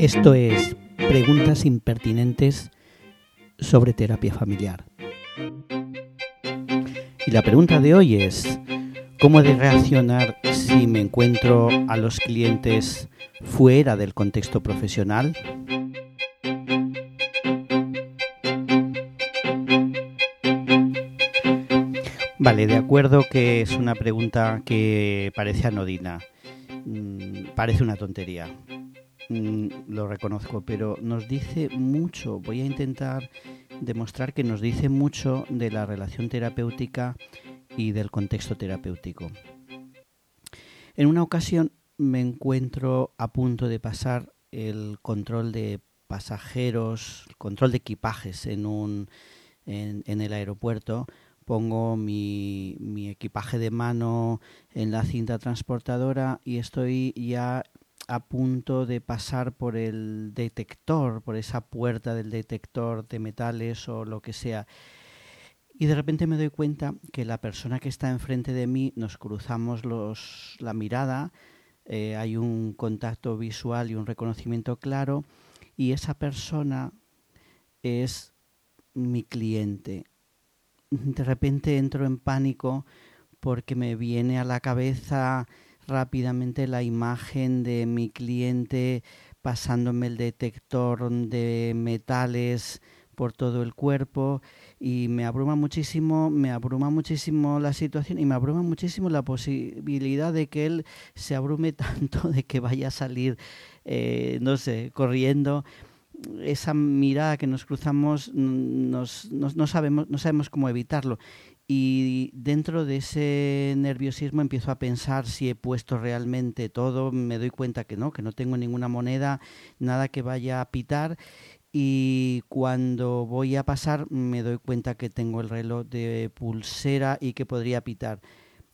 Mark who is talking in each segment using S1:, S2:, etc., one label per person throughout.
S1: Esto es Preguntas Impertinentes sobre terapia familiar. Y la pregunta de hoy es, ¿cómo de reaccionar si me encuentro a los clientes fuera del contexto profesional? Vale, de acuerdo que es una pregunta que parece anodina, mm, parece una tontería, mm, lo reconozco, pero nos dice mucho. Voy a intentar demostrar que nos dice mucho de la relación terapéutica y del contexto terapéutico. En una ocasión me encuentro a punto de pasar el control de pasajeros, el control de equipajes en, un, en, en el aeropuerto pongo mi, mi, equipaje de mano en la cinta transportadora y estoy ya a punto de pasar por el detector, por esa puerta del detector de metales o lo que sea. Y de repente me doy cuenta que la persona que está enfrente de mí nos cruzamos los, la mirada, eh, hay un contacto visual y un reconocimiento claro, y esa persona es mi cliente de repente entro en pánico porque me viene a la cabeza rápidamente la imagen de mi cliente pasándome el detector de metales por todo el cuerpo y me abruma muchísimo, me abruma muchísimo la situación y me abruma muchísimo la posibilidad de que él se abrume tanto de que vaya a salir, eh, no sé, corriendo esa mirada que nos cruzamos nos, no, sabemos, no sabemos cómo evitarlo. Y dentro de ese nerviosismo empiezo a pensar si he puesto realmente todo, me doy cuenta que no, que no tengo ninguna moneda, nada que vaya a pitar. Y cuando voy a pasar me doy cuenta que tengo el reloj de pulsera y que podría pitar.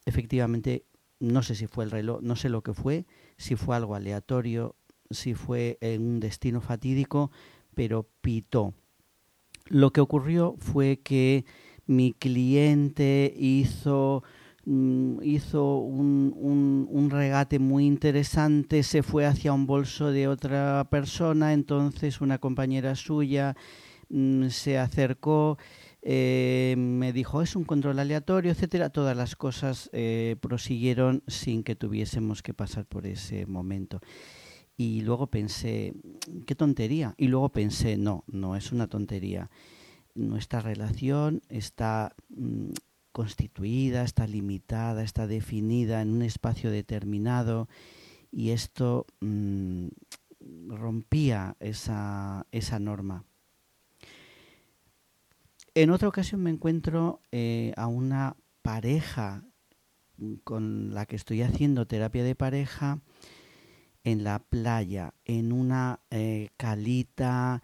S1: Efectivamente, no sé si fue el reloj, no sé lo que fue, si fue algo aleatorio, si fue en un destino fatídico, pero pitó. Lo que ocurrió fue que mi cliente hizo mm, hizo un, un, regate muy interesante, se fue hacia un bolso de otra persona, entonces una compañera suya mm, se acercó, eh, me dijo es un control aleatorio, etcétera. Todas las cosas eh, prosiguieron sin que tuviésemos que pasar por ese momento. Y luego pensé, qué tontería. Y luego pensé, no, no es una tontería. Nuestra relación está mm, constituida, está limitada, está definida en un espacio determinado y esto mm, rompía esa, esa norma. En otra ocasión me encuentro eh, a una pareja con la que estoy haciendo terapia de pareja en la playa, en una eh, calita,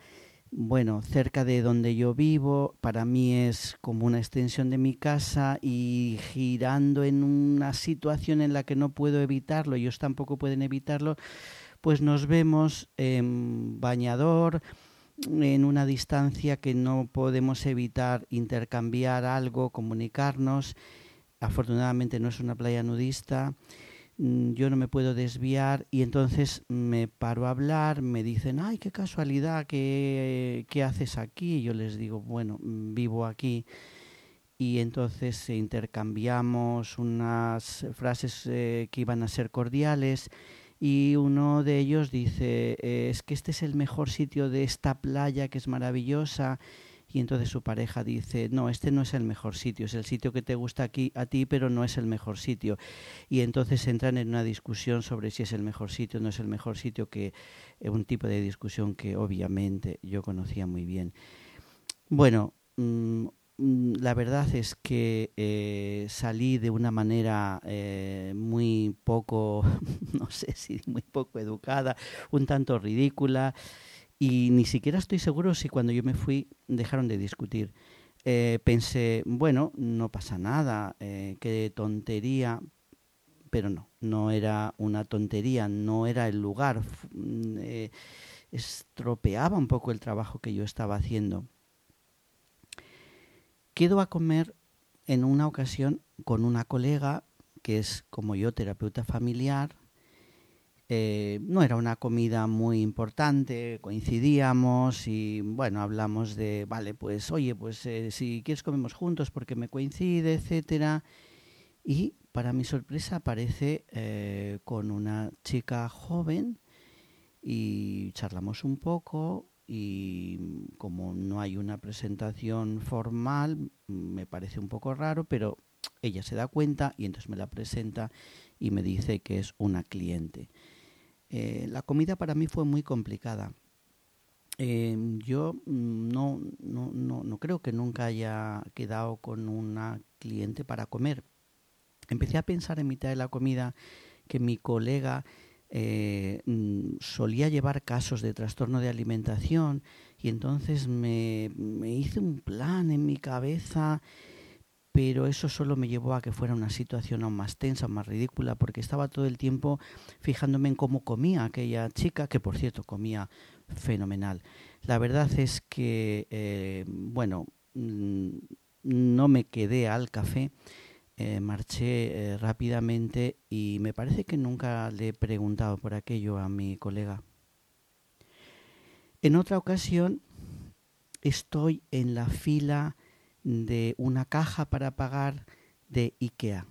S1: bueno, cerca de donde yo vivo, para mí es como una extensión de mi casa y girando en una situación en la que no puedo evitarlo, ellos tampoco pueden evitarlo, pues nos vemos en bañador, en una distancia que no podemos evitar intercambiar algo, comunicarnos. Afortunadamente no es una playa nudista yo no me puedo desviar y entonces me paro a hablar, me dicen, ay, qué casualidad, ¿qué, qué haces aquí? Y yo les digo, bueno, mm, vivo aquí. Y entonces intercambiamos unas frases eh, que iban a ser cordiales y uno de ellos dice, es que este es el mejor sitio de esta playa que es maravillosa y entonces su pareja dice, no, este no es el mejor sitio, es el sitio que te gusta aquí a ti, pero no es el mejor sitio. Y entonces entran en una discusión sobre si es el mejor sitio o no es el mejor sitio, que es un tipo de discusión que obviamente yo conocía muy bien. Bueno, mm, la verdad es que eh, salí de una manera eh, muy poco, no sé si muy poco educada, un tanto ridícula. Y ni siquiera estoy seguro si cuando yo me fui dejaron de discutir. Eh, pensé, bueno, no pasa nada, eh, qué tontería, pero no, no era una tontería, no era el lugar, mm, eh, estropeaba un poco el trabajo que yo estaba haciendo. Quedo a comer en una ocasión con una colega que es como yo, terapeuta familiar, Eh, no era una comida muy importante, coincidíamos y bueno, hablamos de, vale, pues oye, pues eh, si quieres comemos juntos porque me coincide, etcétera. Y para mi sorpresa aparece eh, con una chica joven y charlamos un poco y como no hay una presentación formal, me parece un poco raro, pero ella se da cuenta y entonces me la presenta y me dice que es una cliente. Eh, la comida para mí fue muy complicada. Eh, yo no, no, no, no, creo que nunca haya quedado con una cliente para comer. Empecé a pensar en mitad de la comida que mi colega eh, mm, solía llevar casos de trastorno de alimentación y entonces me, me hice un plan en mi cabeza pero eso solo me llevó a que fuera una situación aún más tensa, más ridícula, porque estaba todo el tiempo fijándome en cómo comía aquella chica, que por cierto comía fenomenal. La verdad es que, eh, bueno, mm, no me quedé al café, eh, marché eh, rápidamente y me parece que nunca le he preguntado por aquello a mi colega. En otra ocasión estoy en la fila de una caja para pagar de IKEA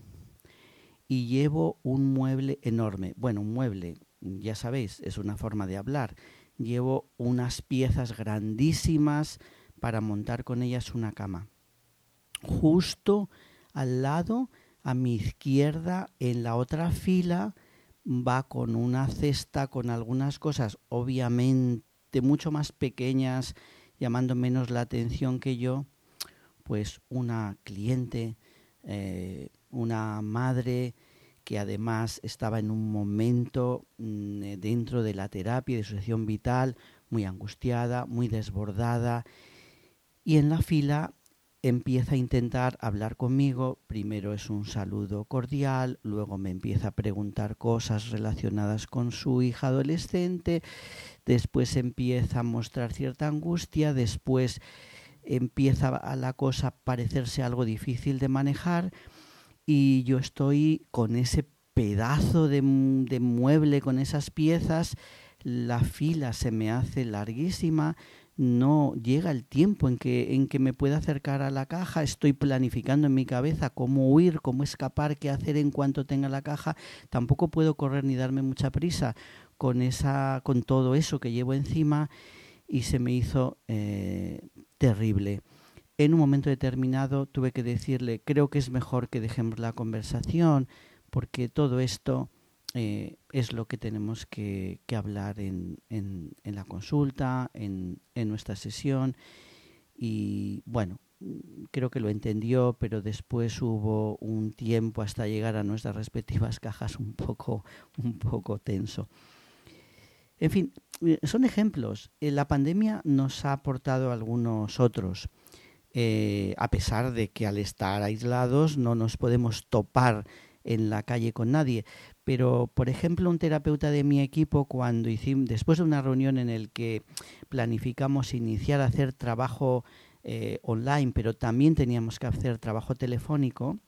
S1: y llevo un mueble enorme. Bueno, un mueble, ya sabéis, es una forma de hablar. Llevo unas piezas grandísimas para montar con ellas una cama. Justo al lado, a mi izquierda, en la otra fila, va con una cesta con algunas cosas, obviamente mucho más pequeñas, llamando menos la atención que yo, pues una cliente, eh, una madre que además estaba en un momento mm, eh, dentro de la terapia de sucesión vital muy angustiada, muy desbordada y en la fila empieza a intentar hablar conmigo, primero es un saludo cordial, luego me empieza a preguntar cosas relacionadas con su hija adolescente, después empieza a mostrar cierta angustia, después empieza a la cosa a parecerse algo difícil de manejar y yo estoy con ese pedazo de, de, mueble, con esas piezas, la fila se me hace larguísima, no llega el tiempo en que, en que me pueda acercar a la caja, estoy planificando en mi cabeza cómo huir, cómo escapar, qué hacer en cuanto tenga la caja, tampoco puedo correr ni darme mucha prisa con, esa, con todo eso que llevo encima y se me hizo eh, terrible. En un momento determinado tuve que decirle, creo que es mejor que dejemos la conversación, porque todo esto eh, es lo que tenemos que, hablar en, la consulta, en, en nuestra sesión. Y bueno, creo que lo entendió, pero después hubo un tiempo hasta llegar a nuestras respectivas cajas un poco, un poco tenso. En fin, eh, son ejemplos. Eh, la pandemia nos ha aportado algunos otros. Eh, a pesar de que al estar aislados no nos podemos topar en la calle con nadie. Pero, por ejemplo, un terapeuta de mi equipo, cuando hicimos, después de una reunión en el que planificamos iniciar a hacer trabajo online, pero también teníamos que hacer trabajo telefónico,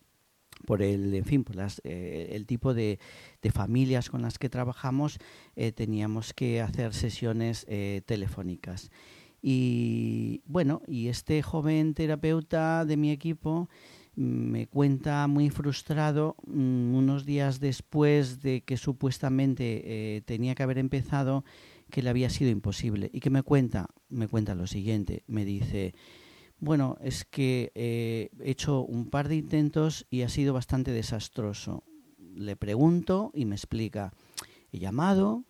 S1: por el, en fin, por las, eh, el tipo de, de, familias con las que trabajamos, eh, teníamos que hacer sesiones eh, telefónicas. Y bueno, y este joven terapeuta de mi equipo me cuenta muy frustrado mm, unos días después de que supuestamente tenía que haber empezado que le había sido imposible. Y que me cuenta me cuenta lo siguiente. Me dice bueno, es que eh, he hecho un par de intentos y ha sido bastante desastroso. Le pregunto y me explica. He llamado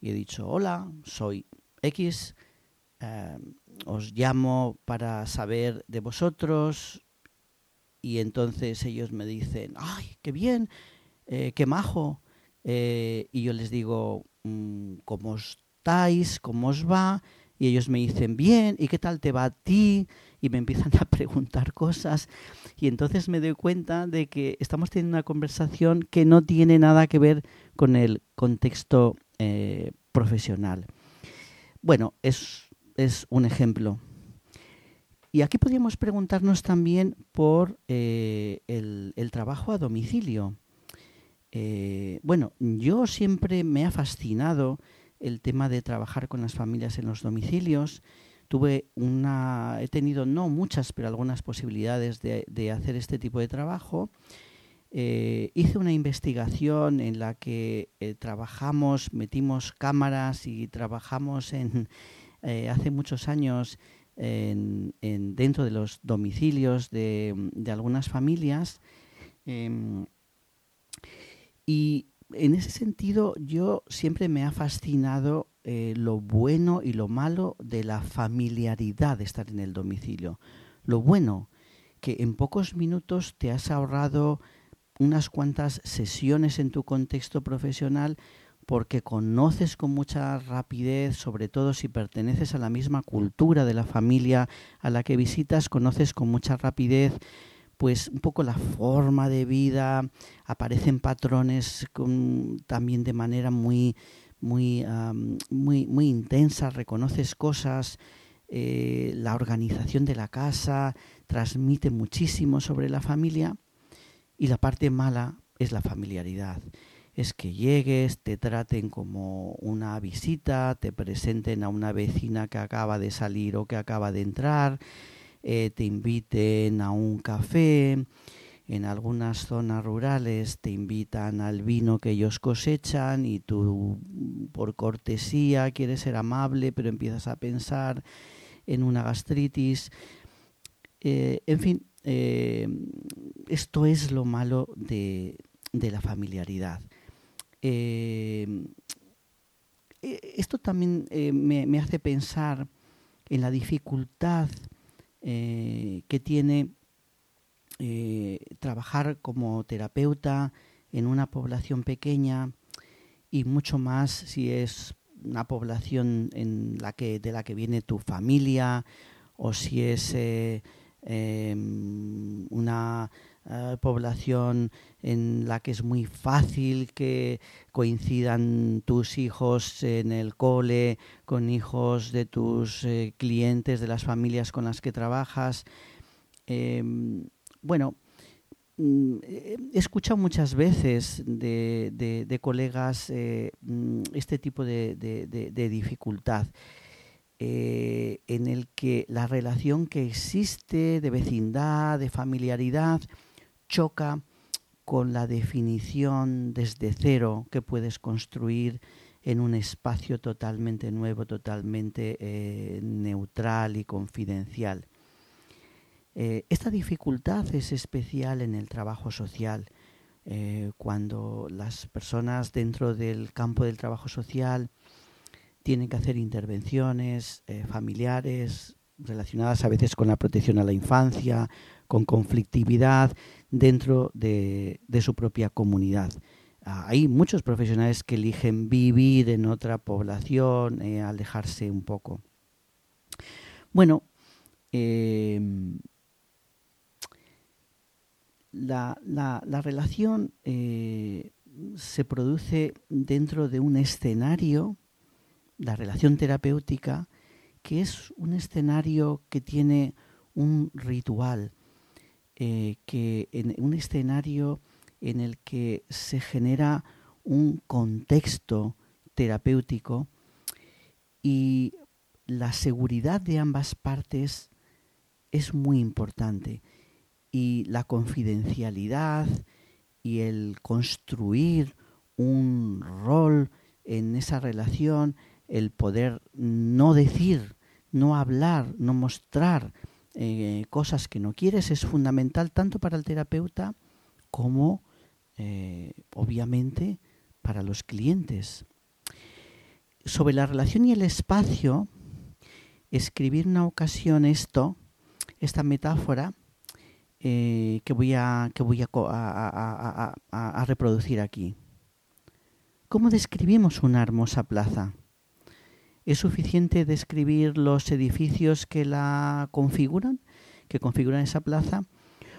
S1: y he dicho, hola, soy X, eh, os llamo para saber de vosotros y entonces ellos me dicen, ay, qué bien, eh, qué majo. y yo les digo, mm, ¿cómo estáis? ¿Cómo os va? Y ellos me dicen, bien, ¿y qué tal te va a ti? Y me empiezan a preguntar cosas y entonces me doy cuenta de que estamos teniendo una conversación que no tiene nada que ver con el contexto eh, profesional. Bueno, es, es, un ejemplo. Y aquí podríamos preguntarnos también por eh, el, trabajo a domicilio. Eh, bueno, yo siempre me ha fascinado el tema de trabajar con las familias en los domicilios. Tuve una, he tenido no muchas, pero algunas posibilidades de, hacer este tipo de trabajo. Eh, hice una investigación en la que eh, trabajamos, metimos cámaras y trabajamos en, hace muchos años en, dentro de los domicilios de, algunas familias. Em, y en ese sentido yo siempre me ha fascinado eh, lo bueno y lo malo de la familiaridad de estar en el domicilio. Lo bueno, que en pocos minutos te has ahorrado unas cuantas sesiones en tu contexto profesional porque conoces con mucha rapidez, sobre todo si perteneces a la misma cultura de la familia a la que visitas, conoces con mucha rapidez pues un poco la forma de vida, aparecen patrones también de manera muy, muy, muy, muy intensa, reconoces cosas, eh, la organización de la casa transmite muchísimo sobre la familia y la parte mala es la familiaridad. Es que llegues, te traten como una visita, te presenten a una vecina que acaba de salir o que acaba de entrar, eh, te inviten a un café, en algunas zonas rurales te invitan al vino que ellos cosechan y tú por cortesía quieres ser amable, pero empiezas a pensar en una gastritis. Eh, en fin, eh, esto es lo malo de, la familiaridad. esto también me, hace pensar en la dificultad eh, que tiene eh, trabajar como terapeuta en una población pequeña y mucho más si es una población en la que de la que viene tu familia o si es eh, em, una población en la que es muy fácil que coincidan tus hijos en el cole con hijos de tus eh, clientes, de las familias con las que trabajas. Bueno, mm, he escuchado muchas veces de, colegas eh, mm, este tipo de, dificultad. Eh, en el que la relación que existe de vecindad, de familiaridad, choca con la definición desde cero que puedes construir en un espacio totalmente nuevo, totalmente eh, neutral y confidencial. Eh, esta dificultad es especial en el trabajo social, eh, cuando las personas dentro del campo del trabajo social tienen que hacer intervenciones familiares relacionadas a veces con la protección a la infancia, con conflictividad dentro de, su propia comunidad. Ah, hay muchos profesionales que eligen vivir en otra población, eh, alejarse un poco. Bueno, em, la, relación eh, se produce dentro de un escenario, la relación terapéutica, que es un escenario que tiene un ritual, eh, que en un escenario en el que se genera un contexto terapéutico y la seguridad de ambas partes es muy importante y la confidencialidad y el construir un rol en esa relación, el poder no decir, no hablar, no mostrar eh, cosas que no quieres es fundamental tanto para el terapeuta como eh, obviamente para los clientes. Sobre la relación y el espacio, escribir una ocasión esto, esta metáfora, eh, que voy, a, que voy a reproducir aquí. ¿Cómo describimos una hermosa plaza? ¿Es suficiente describir los edificios que la configuran, que configuran esa plaza?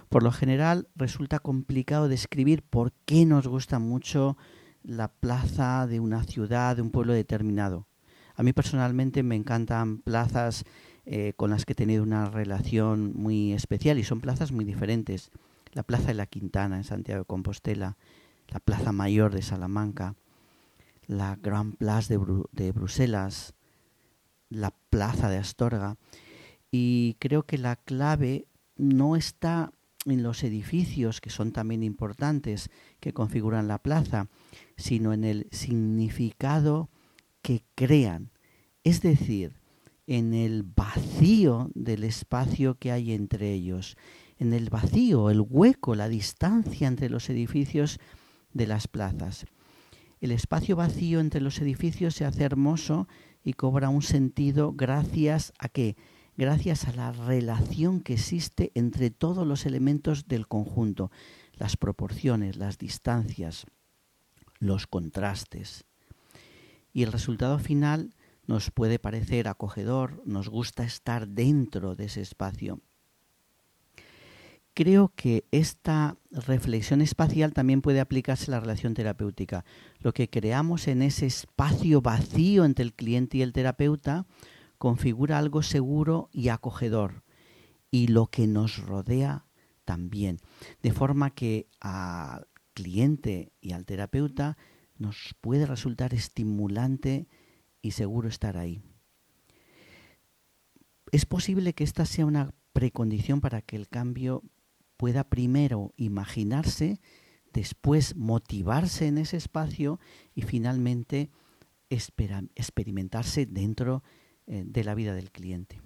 S1: Por lo general resulta complicado describir por qué nos gusta mucho la plaza de una ciudad, de un pueblo determinado. A mí personalmente me encantan plazas eh, con las que he tenido una relación muy especial y son plazas muy diferentes. La Plaza de la Quintana en Santiago de Compostela, la Plaza Mayor de Salamanca, la Grand Place de, Bruselas, la Plaza de Astorga. Y creo que la clave no está en los edificios, que son también importantes, que configuran la plaza, sino en el significado que crean. Es decir, en el vacío del espacio que hay entre ellos, en el vacío, el hueco, la distancia entre los edificios de las plazas. El espacio vacío entre los edificios se hace hermoso y cobra un sentido gracias a qué? Gracias a la relación que existe entre todos los elementos del conjunto, las proporciones, las distancias, los contrastes. Y el resultado final nos puede parecer acogedor, nos gusta estar dentro de ese espacio. Creo que esta reflexión espacial también puede aplicarse a la relación terapéutica. Lo que creamos en ese espacio vacío entre el cliente y el terapeuta configura algo seguro y acogedor. Y lo que nos rodea también. De forma que al cliente y al terapeuta nos puede resultar estimulante y seguro estar ahí. Es posible que esta sea una precondición para que el cambio pueda primero imaginarse, después motivarse en ese espacio y finalmente experimentarse dentro eh, de la vida del cliente.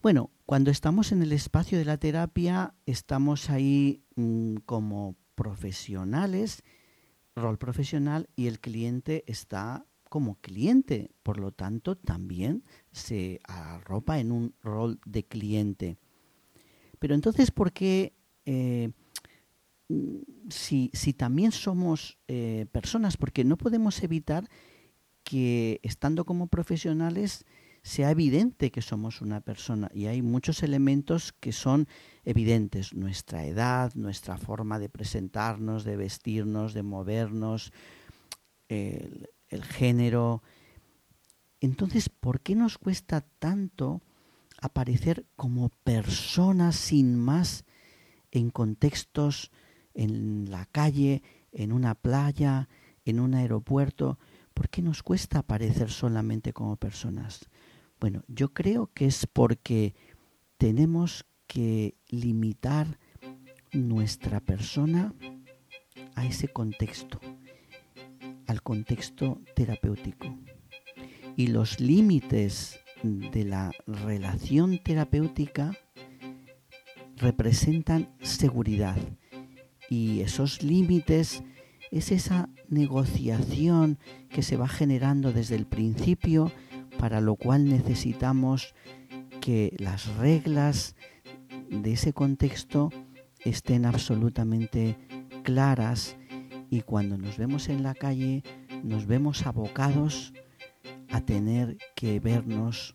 S1: Bueno, cuando estamos en el espacio de la terapia, estamos ahí mm, como profesionales, rol profesional, y el cliente está como cliente, por lo tanto también se arropa en un rol de cliente. Pero entonces, ¿por qué eh, si, también somos eh, personas? Porque no podemos evitar que estando como profesionales sea evidente que somos una persona y hay muchos elementos que son evidentes, nuestra edad, nuestra forma de presentarnos, de vestirnos, de movernos, el género. Entonces, ¿por qué nos cuesta tanto aparecer como personas sin más en contextos en la calle, en una playa, en un aeropuerto? ¿Por qué nos cuesta aparecer solamente como personas? Bueno, yo creo que es porque tenemos que limitar nuestra persona a ese contexto, al contexto terapéutico. Y los límites de la relación terapéutica representan seguridad. Y esos límites es esa negociación que se va generando desde el principio, para lo cual necesitamos que las reglas de ese contexto estén absolutamente claras y cuando nos vemos en la calle nos vemos abocados a tener que vernos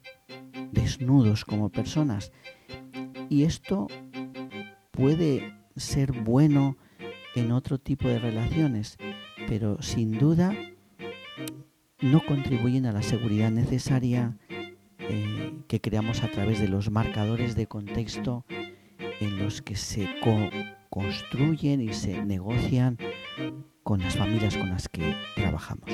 S1: desnudos como personas. Y esto puede ser bueno en otro tipo de relaciones, pero sin duda no contribuyen a la seguridad necesaria eh, que creamos a través de los marcadores de contexto en los que se construyen y se negocian con las familias con las que trabajamos.